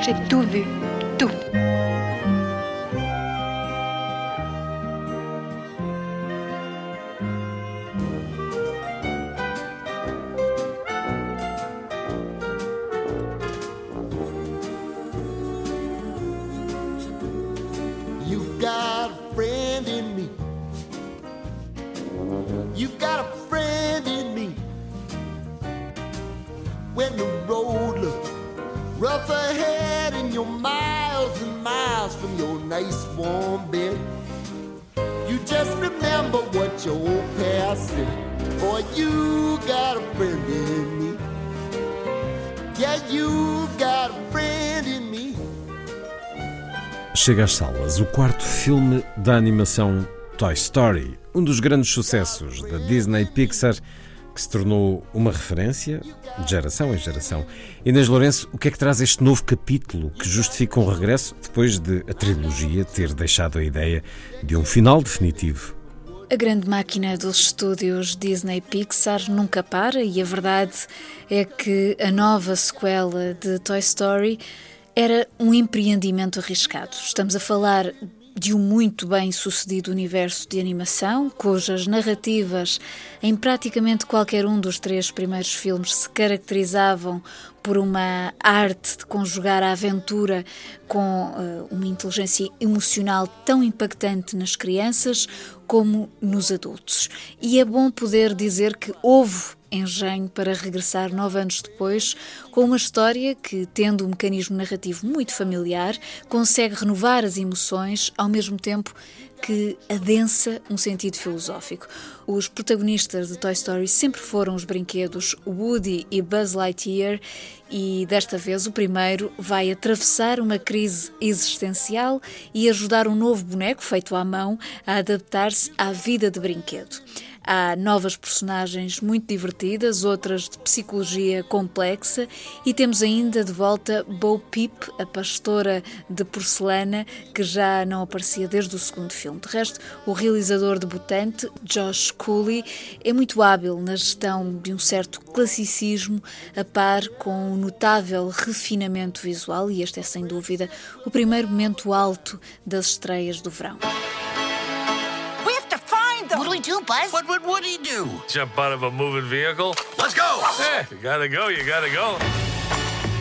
J'ai tout vu. Tout. When the road looks rough ahead and you're miles and miles from your nice warm bed, you just remember what your old past said. Boy, you got a friend in me. Yeah, you got a friend in me. Chega às salas o quarto filme da animação Toy Story, um dos grandes sucessos da Disney Pixar, que se tornou uma referência de geração em geração. Inês Lourenço, o que é que traz este novo capítulo que justifica um regresso depois de a trilogia ter deixado a ideia de um final definitivo? A grande máquina dos estúdios Disney Pixar nunca para e a verdade é que a nova sequela de Toy Story era um empreendimento arriscado. Estamos a falar de um muito bem sucedido universo de animação, cujas narrativas em praticamente qualquer um dos três primeiros filmes se caracterizavam por uma arte de conjugar a aventura com uh, uma inteligência emocional tão impactante nas crianças como nos adultos. E é bom poder dizer que houve engenho para regressar nove anos depois com uma história que, tendo um mecanismo narrativo muito familiar, consegue renovar as emoções ao mesmo tempo que adensa um sentido filosófico. Os protagonistas de Toy Story sempre foram os brinquedos Woody e Buzz Lightyear e desta vez o primeiro vai atravessar uma crise existencial e ajudar um novo boneco feito à mão a adaptar-se à vida de brinquedo. Há novas personagens muito divertidas, outras de psicologia complexa, e temos ainda de volta Bo Peep, a pastora de porcelana, que já não aparecia desde o segundo filme. De resto, o realizador debutante, Josh Cooley, é muito hábil na gestão de um certo classicismo, a par com um notável refinamento visual, e este é sem dúvida o primeiro momento alto das estreias do verão. What do we do, Buzz? What would Woody do? Jump out of a moving vehicle? Let's go! Yeah, you gotta go, you gotta go.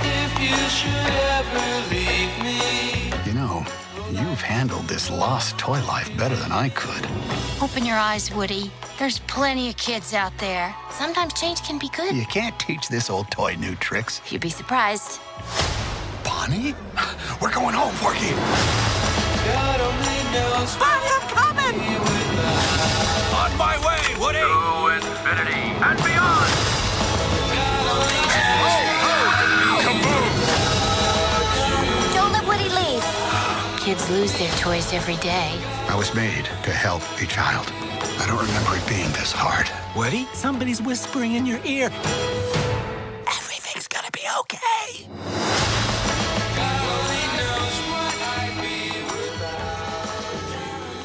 If you should ever leave me. You know, you've handled this lost toy life better than I could. Open your eyes, Woody. There's plenty of kids out there. Sometimes change can be good. You can't teach this old toy new tricks. You'd be surprised. Bonnie? We're going home, Forky. God only knows Bonnie, I'm coming! On my way, Woody! To infinity and beyond. Don't let Woody leave. Kids lose their toys every day. I was made to help a child. I don't remember it being this hard. Woody, somebody's whispering in your ear.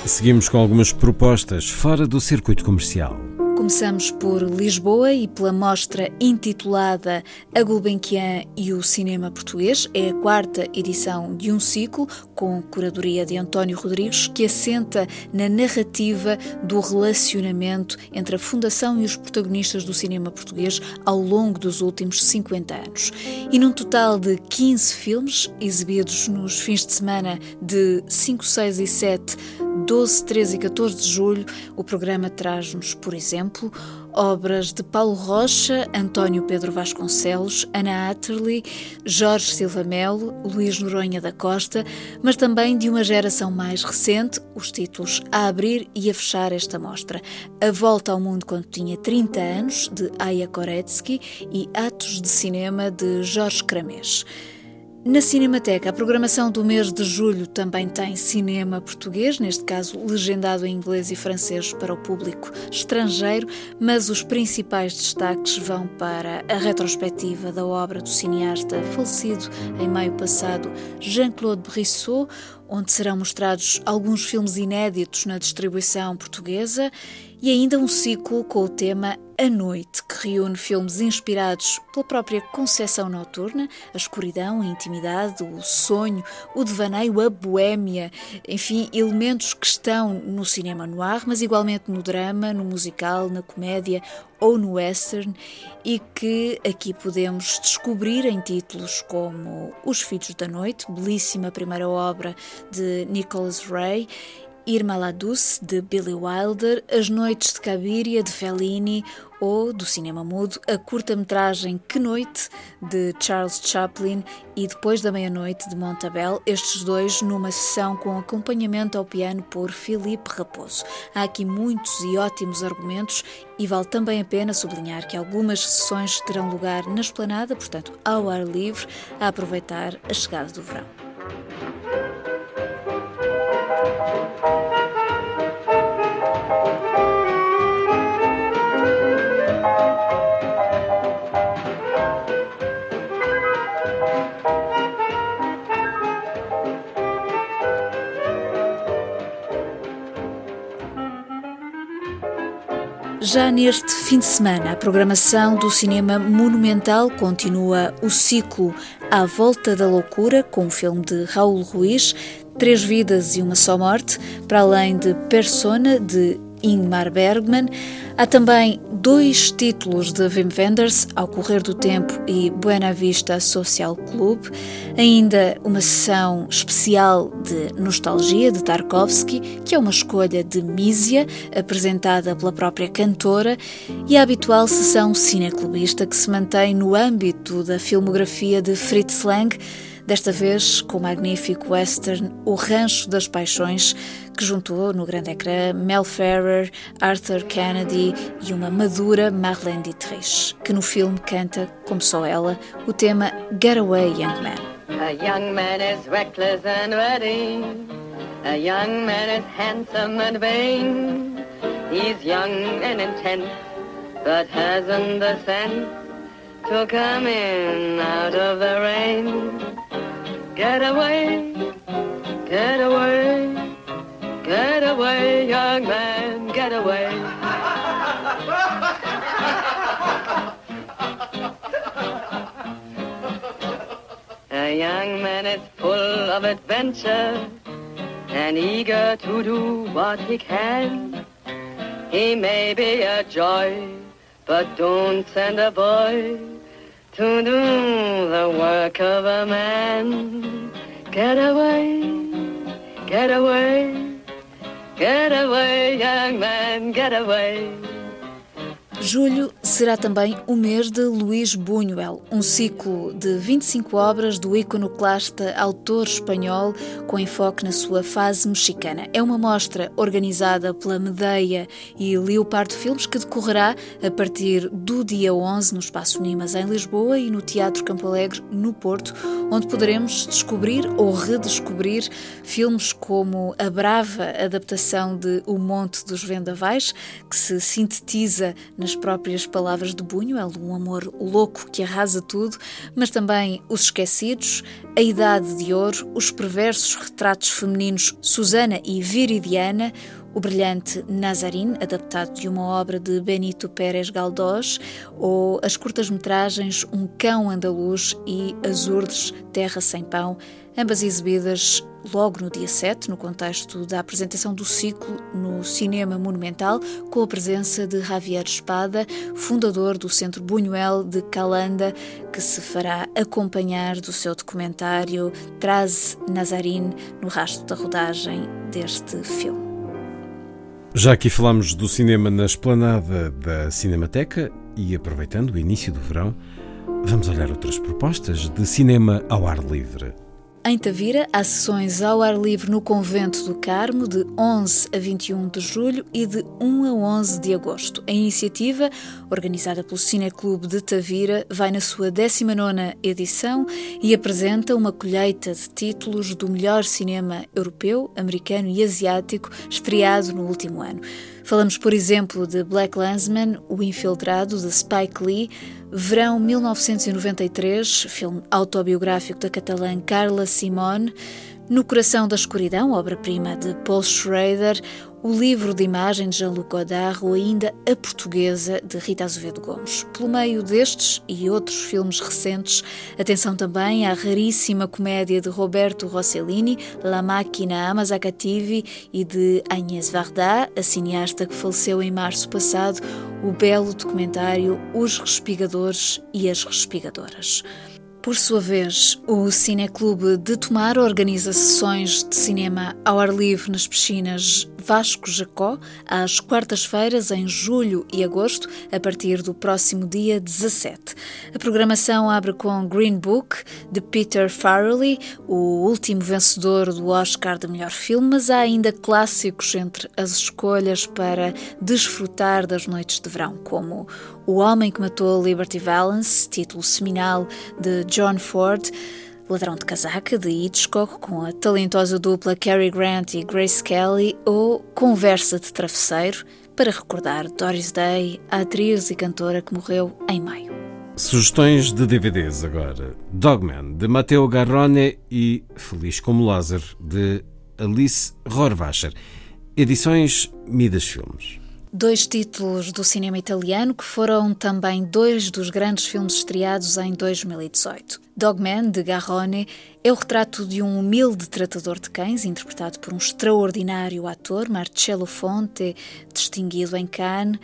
Seguimos com algumas propostas fora do circuito comercial. Começamos por Lisboa e pela mostra intitulada A Gulbenkian e o Cinema Português. É a quarta edição de um ciclo com curadoria de António Rodrigues que assenta na narrativa do relacionamento entre a Fundação e os protagonistas do cinema português ao longo dos últimos 50 anos. E num total de 15 filmes exibidos nos fins de semana de 5, 6 e 7 12, 13 e 14 de julho, o programa traz-nos, por exemplo, obras de Paulo Rocha, António Pedro Vasconcelos, Ana Atterley, Jorge Silva Melo, Luís Noronha da Costa, mas também de uma geração mais recente, os títulos A Abrir e a Fechar esta mostra. A Volta ao Mundo quando tinha 30 anos, de Aya Koretsky, e Atos de Cinema, de Jorge Cramês. Na Cinemateca, a programação do mês de julho também tem cinema português, neste caso legendado em inglês e francês para o público estrangeiro, mas os principais destaques vão para a retrospectiva da obra do cineasta falecido em maio passado, Jean-Claude Brissot, onde serão mostrados alguns filmes inéditos na distribuição portuguesa e ainda um ciclo com o tema A Noite, que reúne filmes inspirados pela própria concepção noturna, a escuridão, a intimidade, o sonho, o devaneio, a boémia, enfim, elementos que estão no cinema noir, mas igualmente no drama, no musical, na comédia ou no western e que aqui podemos descobrir em títulos como Os Filhos da Noite, belíssima primeira obra de Nicholas Ray, Irma la Douce, de Billy Wilder, As Noites de Cabiria, de Fellini, ou, do cinema mudo, a curta-metragem Que Noite, de Charles Chaplin, e Depois da Meia-Noite, de Montabel, estes dois numa sessão com acompanhamento ao piano por Filipe Raposo. Há aqui muitos e ótimos argumentos e vale também a pena sublinhar que algumas sessões terão lugar na esplanada, portanto, ao ar livre, a aproveitar a chegada do verão. Já neste fim de semana, a programação do cinema monumental continua o ciclo À Volta da Loucura, com o filme de Raul Ruiz, Três Vidas e Uma Só Morte, para além de Persona, de Ingmar Bergman. Há também dois títulos de Wim Wenders, Ao Correr do Tempo e Buena Vista Social Club. Ainda uma sessão especial de Nostalgia, de Tarkovsky, que é uma escolha de Mísia, apresentada pela própria cantora, e a habitual sessão cineclubista que se mantém no âmbito da filmografia de Fritz Lang, desta vez com o magnífico western O Rancho das Paixões, que juntou no grande ecrã Mel Ferrer, Arthur Kennedy e uma madura Marlene Dietrich, que no filme canta, como só ela, o tema Getaway Young Man. A young man is reckless and ready. A young man is handsome and vain. He's young and intense, but hasn't the sense to come in out of the rain. Get away, get away, get away, young man, get away. A young man is full of adventure and eager to do what he can. He may be a joy, but don't send a boy to do the work of a man. Get away, get away, get away, young man, get away. Julho será também o mês de Luís Buñuel, um ciclo de 25 obras do iconoclasta autor espanhol com enfoque na sua fase mexicana. É uma mostra organizada pela Medeia e Leopardo Filmes que decorrerá a partir do dia 11 no Espaço Nimas em Lisboa e no Teatro Campo Alegre no Porto, onde poderemos descobrir ou redescobrir filmes como a brava adaptação de O Monte dos Vendavais, que se sintetiza nas nas próprias palavras de Buñuel, um amor louco que arrasa tudo, mas também Os Esquecidos, A Idade de Ouro, os perversos retratos femininos Susana e Viridiana, o brilhante Nazarin, adaptado de uma obra de Benito Pérez Galdós, ou as curtas-metragens Um Cão Andaluz e Azurdes, Terra Sem Pão, ambas exibidas logo no dia 7, no contexto da apresentação do ciclo no Cinema Monumental, com a presença de Javier Espada, fundador do Centro Buñuel de Calanda, que se fará acompanhar do seu documentário Traz Nazarin no rastro da rodagem deste filme. Já aqui falamos do cinema na esplanada da Cinemateca e aproveitando o início do verão, vamos olhar outras propostas de cinema ao ar livre. Em Tavira, há sessões ao ar livre no Convento do Carmo de 11 a 21 de julho e de 1 a 11 de agosto. A iniciativa, organizada pelo Cineclube de Tavira, vai na sua 19ª edição e apresenta uma colheita de títulos do melhor cinema europeu, americano e asiático estreado no último ano. Falamos, por exemplo, de Black Landsman, O Infiltrado, de Spike Lee, Verão 1993, filme autobiográfico da catalã Carla Simone, No Coração da Escuridão, obra-prima de Paul Schrader, o livro de imagem de Jean-Luc Godard ou ainda A Portuguesa, de Rita Azevedo Gomes. Pelo meio destes e outros filmes recentes, atenção também à raríssima comédia de Roberto Rossellini, La Macchina Amasa Cattivi, e de Agnès Varda, a cineasta que faleceu em março passado, o belo documentário Os Respigadores e as Respigadoras. Por sua vez, o Cineclube de Tomar organiza sessões de cinema ao ar livre nas piscinas Vasco Jacó, às quartas-feiras, em julho e agosto, a partir do próximo dia 17. A programação abre com Green Book, de Peter Farrelly, o último vencedor do Oscar de melhor filme, mas há ainda clássicos entre as escolhas para desfrutar das noites de verão, como O Homem que Matou Liberty Valance, título seminal de John Ford, Ladrão de Casaca, de Hitchcock, com a talentosa dupla Cary Grant e Grace Kelly, ou Conversa de Travesseiro, para recordar Doris Day, a atriz e cantora que morreu em maio. Sugestões de DVDs agora. Dogman, de Matteo Garrone e Feliz como Lázaro, de Alice Rohrwacher. Edições Midas Filmes. Dois títulos do cinema italiano que foram também dois dos grandes filmes estreados em 2018. Dogman, de Garrone, é o retrato de um humilde tratador de cães, interpretado por um extraordinário ator, Marcello Fonte, distinguido em Cannes,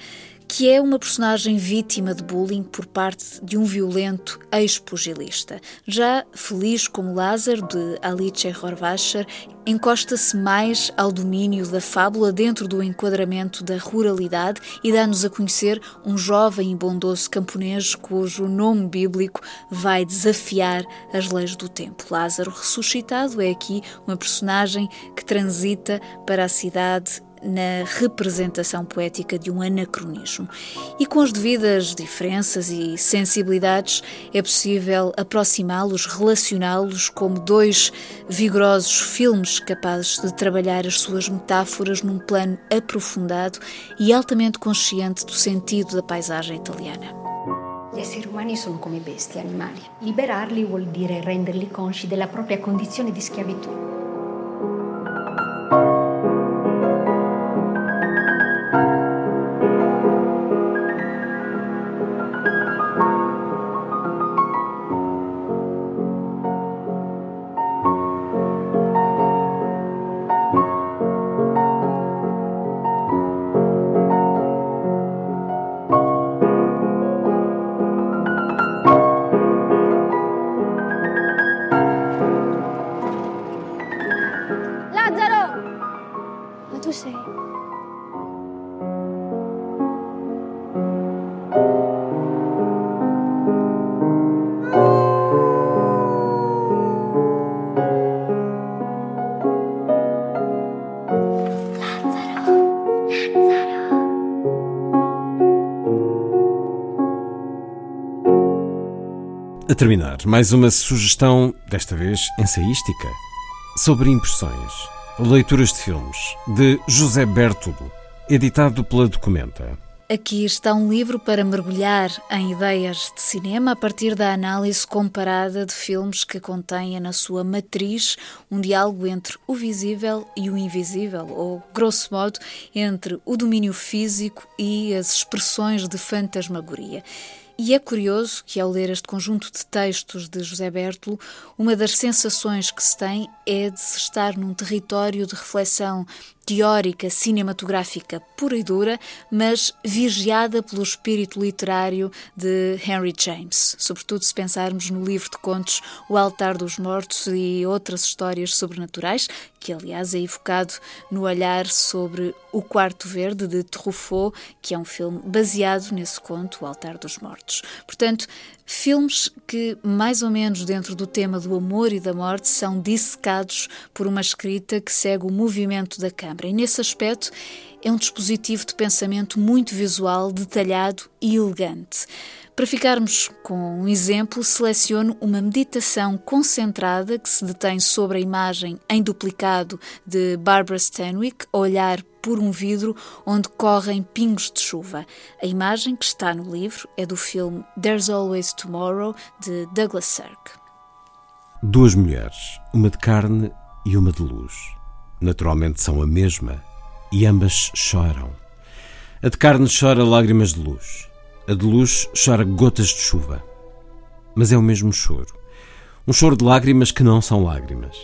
que é uma personagem vítima de bullying por parte de um violento ex-pugilista. Já Feliz como Lázaro, de Alice Horvacher, encosta-se mais ao domínio da fábula dentro do enquadramento da ruralidade e dá-nos a conhecer um jovem e bondoso camponês cujo nome bíblico vai desafiar as leis do tempo. Lázaro ressuscitado é aqui uma personagem que transita para a cidade na representação poética de um anacronismo. E com as devidas diferenças e sensibilidades, é possível aproximá-los, relacioná-los como dois vigorosos filmes capazes de trabalhar as suas metáforas num plano aprofundado e altamente consciente do sentido da paisagem italiana. Gli esseri umani sono come bestie, animali. Liberarli vuol dire renderli consci della propria condizione di schiavitù. A terminar, mais uma sugestão, desta vez ensaística, sobre impressões, leituras de filmes, de José Bertolo, editado pela Documenta. Aqui está um livro para mergulhar em ideias de cinema a partir da análise comparada de filmes que contêm na sua matriz um diálogo entre o visível e o invisível, ou, grosso modo, entre o domínio físico e as expressões de fantasmagoria. E é curioso que, ao ler este conjunto de textos de José Bertolo, uma das sensações que se tem é de se estar num território de reflexão teórica, cinematográfica pura e dura, mas vigiada pelo espírito literário de Henry James, sobretudo se pensarmos no livro de contos O Altar dos Mortos e outras histórias sobrenaturais, que aliás é evocado no olhar sobre O Quarto Verde de Truffaut, que é um filme baseado nesse conto, O Altar dos Mortos. Portanto, Filmes que, mais ou menos dentro do tema do amor e da morte, são dissecados por uma escrita que segue o movimento da câmara. E nesse aspecto, é um dispositivo de pensamento muito visual, detalhado e elegante. Para ficarmos com um exemplo, seleciono uma meditação concentrada que se detém sobre a imagem em duplicado de Barbara Stanwyck, olhar por um vidro onde correm pingos de chuva. A imagem que está no livro é do filme There's Always Tomorrow, de Douglas Sirk. Duas mulheres, uma de carne e uma de luz. Naturalmente são a mesma e ambas choram. A de carne chora lágrimas de luz, a de luz chora gotas de chuva. Mas é o mesmo choro. Um choro de lágrimas que não são lágrimas.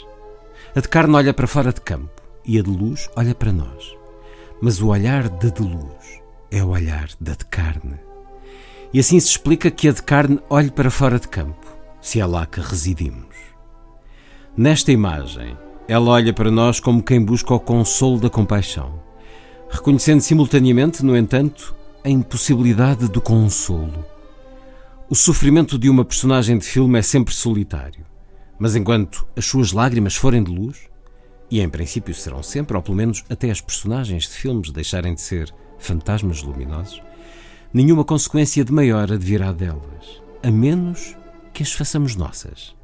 A de carne olha para fora de campo e a de luz olha para nós. Mas o olhar da de luz é o olhar da de carne. E assim se explica que a de carne olhe para fora de campo, se é lá que residimos. Nesta imagem, ela olha para nós como quem busca o consolo da compaixão, reconhecendo simultaneamente, no entanto, a impossibilidade do consolo. O sofrimento de uma personagem de filme é sempre solitário, mas enquanto as suas lágrimas forem de luz, e em princípio serão sempre, ou pelo menos até as personagens de filmes deixarem de ser fantasmas luminosos, nenhuma consequência de maior advirá delas, a menos que as façamos nossas.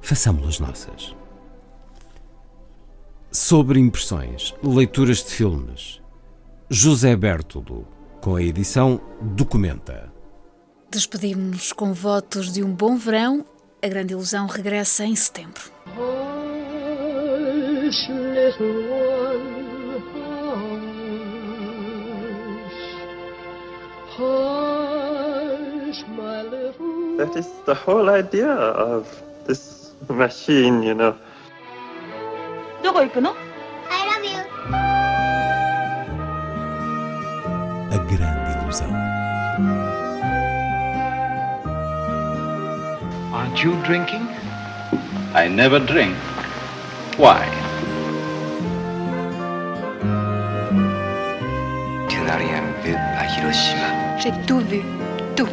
Façamos-las nossas. Sobre impressões, leituras de filmes, José Bertolo, com a edição Documenta. Despedimos-nos com votos de um bom verão. A grande ilusão regressa em setembro. Hush, little one, hush. Hush, my little That is the whole idea of this machine, you know. どこ行くの I love you. A grande ilusão. Aren't you drinking? I never drink. Why? Tu n'as rien vu à Hiroshima. J'ai tout vu. Tout.